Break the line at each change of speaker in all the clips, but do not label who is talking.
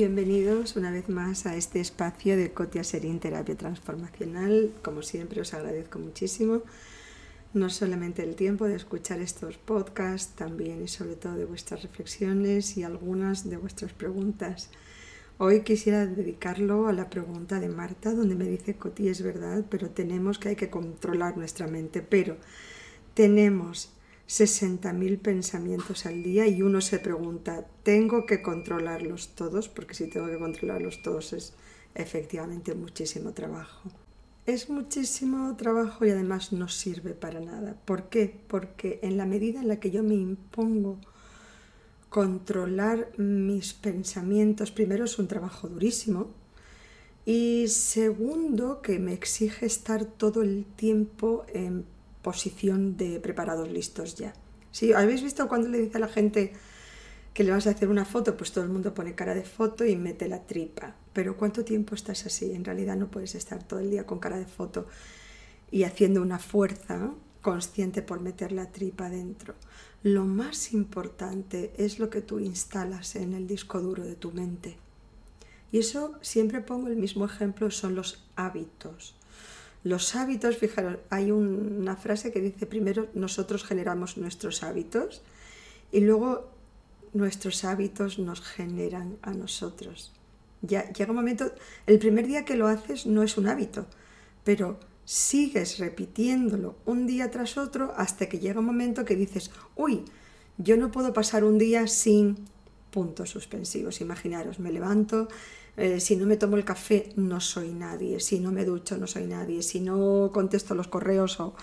Bienvenidos una vez más a este espacio de Cotia Serín Terapia Transformacional. Como siempre os agradezco muchísimo no solamente el tiempo de escuchar estos podcasts, también y sobre todo de vuestras reflexiones y algunas de vuestras preguntas. Hoy quisiera dedicarlo a la pregunta de Marta, donde me dice, Coti, es verdad, pero tenemos que hay que controlar nuestra mente, pero tenemos 60.000 pensamientos al día y uno se pregunta, ¿tengo que controlarlos todos? Porque si tengo que controlarlos todos es efectivamente muchísimo trabajo. Es muchísimo trabajo y además no sirve para nada. ¿Por qué? Porque en la medida en la que yo me impongo controlar mis pensamientos, primero es un trabajo durísimo y segundo que me exige estar todo el tiempo en posición de preparados listos ya. ¿Sí? ¿Habéis visto cuando le dice a la gente que le vas a hacer una foto? Pues todo el mundo pone cara de foto y mete la tripa. Pero ¿cuánto tiempo estás así? En realidad no puedes estar todo el día con cara de foto y haciendo una fuerza consciente por meter la tripa dentro. Lo más importante es lo que tú instalas en el disco duro de tu mente. Y eso siempre pongo el mismo ejemplo, son los hábitos. Los hábitos, fijaros, hay una frase que dice primero nosotros generamos nuestros hábitos y luego nuestros hábitos nos generan a nosotros. Ya llega un momento, el primer día que lo haces no es un hábito, pero sigues repitiéndolo un día tras otro hasta que llega un momento que dices, uy, yo no puedo pasar un día sin puntos suspensivos. Imaginaros, me levanto, eh, si no me tomo el café no soy nadie, si no me ducho no soy nadie, si no contesto los correos o,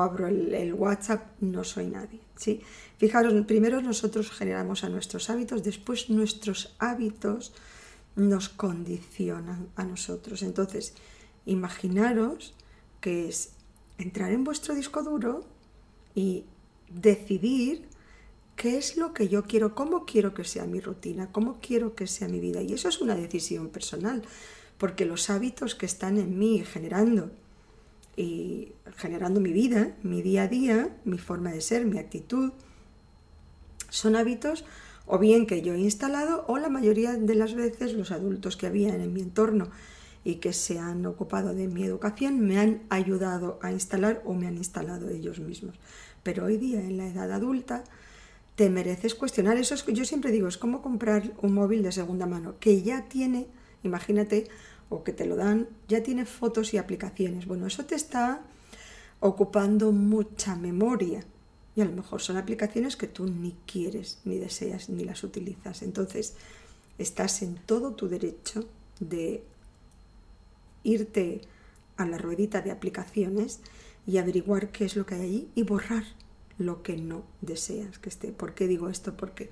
abro el, WhatsApp no soy nadie. ¿sí? Fijaros, primero nosotros generamos a nuestros hábitos, después nuestros hábitos nos condicionan a nosotros. Entonces, imaginaros que es entrar en vuestro disco duro y decidir qué es lo que yo quiero, cómo quiero que sea mi rutina, cómo quiero que sea mi vida. Y eso es una decisión personal, porque los hábitos que están en mí generando y generando mi vida, mi día a día, mi forma de ser, mi actitud, son hábitos o bien que yo he instalado o la mayoría de las veces los adultos que había en mi entorno y que se han ocupado de mi educación me han ayudado a instalar o me han instalado ellos mismos. Pero hoy día en la edad adulta te mereces cuestionar. Eso es, yo siempre digo, es como comprar un móvil de segunda mano, que ya tiene, imagínate, o que te lo dan, ya tiene fotos y aplicaciones. Bueno, eso te está ocupando mucha memoria. Y a lo mejor son aplicaciones que tú ni quieres, ni deseas, ni las utilizas. Entonces, estás en todo tu derecho de irte a la ruedita de aplicaciones y averiguar qué es lo que hay allí y borrar lo que no deseas que esté. ¿Por qué digo esto? Porque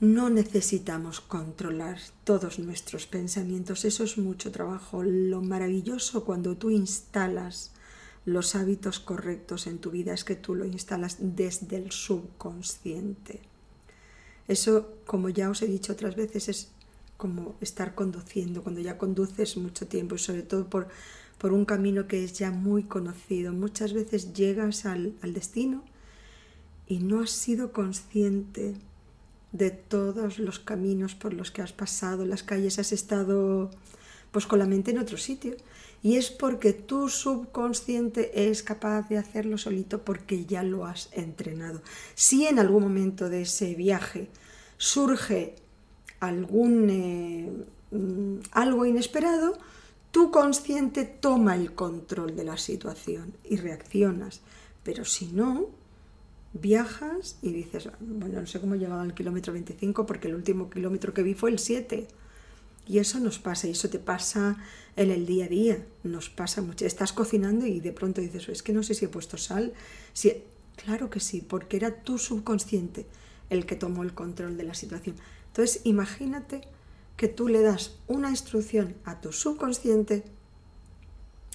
no necesitamos controlar todos nuestros pensamientos, eso es mucho trabajo. Lo maravilloso cuando tú instalas los hábitos correctos en tu vida es que tú lo instalas desde el subconsciente. Eso, como ya os he dicho otras veces, es como estar conduciendo, cuando ya conduces mucho tiempo y sobre todo por por un camino que es ya muy conocido. Muchas veces llegas al, destino y no has sido consciente de todos los caminos por los que has pasado, las calles, has estado pues con la mente en otro sitio. Y es porque tu subconsciente es capaz de hacerlo solito porque ya lo has entrenado. Si en algún momento de ese viaje surge algún eh, mm, algo inesperado, tu consciente toma el control de la situación y reaccionas. Pero si no, viajas y dices, bueno, no sé cómo he llegado al kilómetro 25 porque el último kilómetro que vi fue el 7. Y eso nos pasa, y eso te pasa en el día a día, nos pasa mucho. Estás cocinando y de pronto dices, es que no sé si he puesto sal. Si... Claro que sí, porque era tu subconsciente el que tomó el control de la situación. Entonces, imagínate que tú le das una instrucción a tu subconsciente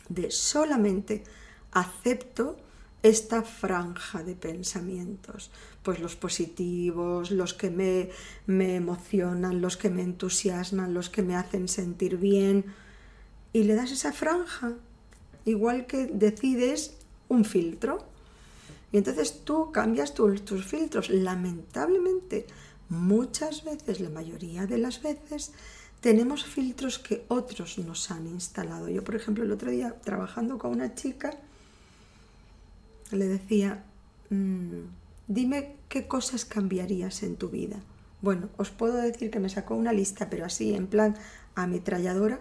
de solamente acepto esta franja de pensamientos, pues los positivos, los que me, me, emocionan, los que me entusiasman, los que me hacen sentir bien, y le das esa franja, igual que decides un filtro. Y entonces tú cambias tus filtros. Lamentablemente, muchas veces, la mayoría de las veces, tenemos filtros que otros nos han instalado. Yo, por ejemplo, el otro día trabajando con una chica, le decía, mm, dime qué cosas cambiarías en tu vida. Bueno, os puedo decir que me sacó una lista, pero así, en plan ametralladora,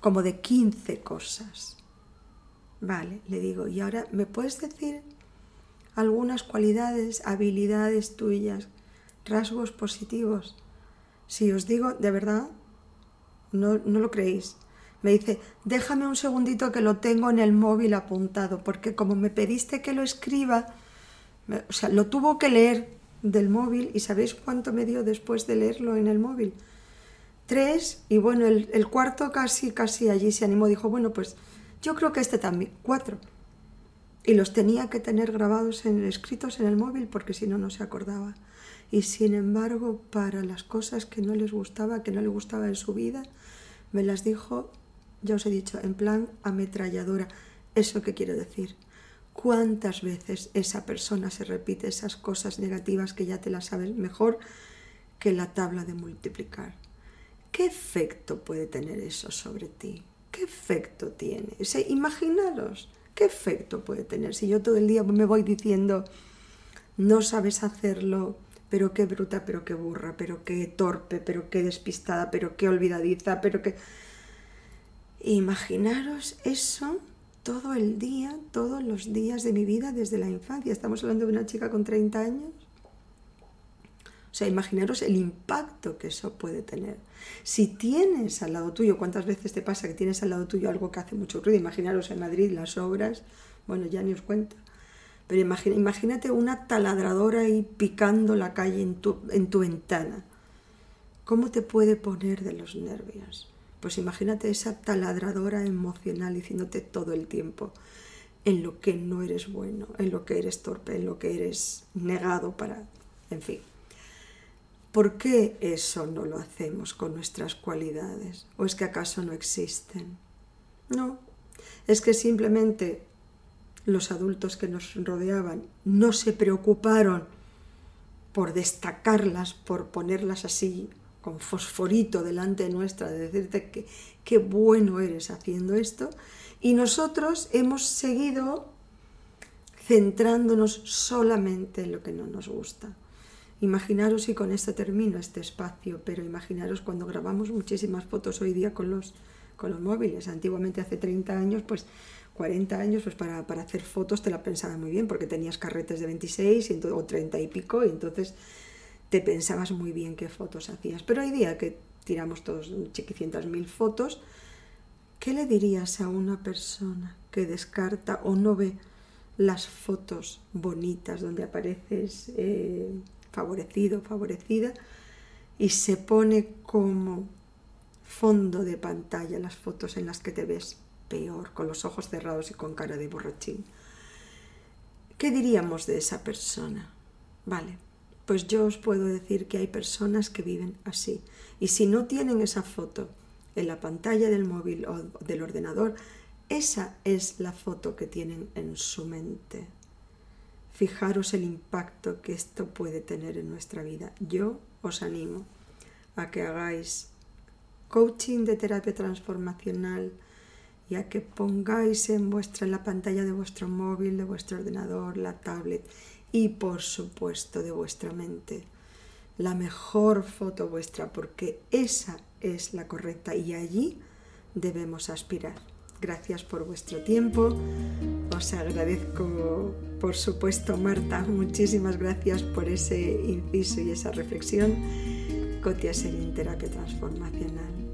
como de 15 cosas. Vale, le digo, y ahora, ¿me puedes decir algunas cualidades, habilidades tuyas, rasgos positivos? Si os digo, de verdad, no, no lo creéis. Me dice, déjame un segundito que lo tengo en el móvil apuntado, porque como me pediste que lo escriba, o sea, lo tuvo que leer del móvil y ¿sabéis cuánto me dio después de leerlo en el móvil? Tres, y bueno, el, el cuarto casi, casi allí se animó, dijo, bueno, pues yo creo que este también, cuatro. Y los tenía que tener grabados, en, escritos en el móvil porque si no, no se acordaba. Y sin embargo, para las cosas que no les gustaba, que no le gustaba en su vida, me las dijo, ya os he dicho, en plan ametralladora. ¿Eso qué quiero decir? ¿Cuántas veces esa persona se repite esas cosas negativas que ya te las sabes mejor que la tabla de multiplicar? ¿Qué efecto puede tener eso sobre ti? ¿Qué efecto tiene? imaginaros, ¿qué efecto puede tener? Si yo todo el día me voy diciendo, no sabes hacerlo, pero qué bruta, pero qué burra, pero qué torpe, pero qué despistada, pero qué olvidadiza, pero qué... Imaginaros eso todo el día, todos los días de mi vida desde la infancia. Estamos hablando de una chica con 30 años o sea, imaginaros el impacto que eso puede tener. Si tienes al lado tuyo, ¿cuántas veces te pasa que tienes al lado tuyo algo que hace mucho ruido? Imaginaros en Madrid las obras, bueno, ya ni os cuento. Pero imagínate una taladradora ahí picando la calle en tu, en tu ventana. ¿Cómo te puede poner de los nervios? Pues imagínate esa taladradora emocional diciéndote todo el tiempo en lo que no eres bueno, en lo que eres torpe, en lo que eres negado para... En fin. ¿Por qué eso no lo hacemos con nuestras cualidades? ¿O es que acaso no existen? No, es que simplemente los adultos que nos rodeaban no se preocuparon por destacarlas, por ponerlas así con fosforito delante nuestra, de decirte que qué bueno eres haciendo esto, y nosotros hemos seguido centrándonos solamente en lo que no nos gusta. Imaginaros, y con esto termino este espacio, pero imaginaros cuando grabamos muchísimas fotos hoy día con los, con los móviles. Antiguamente, hace 30 años, pues 40 años, pues para, hacer fotos te la pensaba muy bien, porque tenías carretes de 26 y o 30 y pico, y entonces te pensabas muy bien qué fotos hacías. Pero hoy día que tiramos todos chiquicientas mil fotos, ¿qué le dirías a una persona que descarta o no ve las fotos bonitas donde apareces? Eh, favorecido, favorecida, y se pone como fondo de pantalla las fotos en las que te ves peor, con los ojos cerrados y con cara de borrachín. ¿Qué diríamos de esa persona? Vale, pues yo os puedo decir que hay personas que viven así. Y si no tienen esa foto en la pantalla del móvil o del ordenador, esa es la foto que tienen en su mente. Fijaros el impacto que esto puede tener en nuestra vida. Yo os animo a que hagáis coaching de terapia transformacional y a que pongáis en vuestra en la pantalla de vuestro móvil, de vuestro ordenador, la tablet y por supuesto de vuestra mente la mejor foto vuestra porque esa es la correcta y allí debemos aspirar. Gracias por vuestro tiempo. Os agradezco, por supuesto, Marta, muchísimas gracias por ese inciso y esa reflexión. Cotia Serín Terapia Transformacional.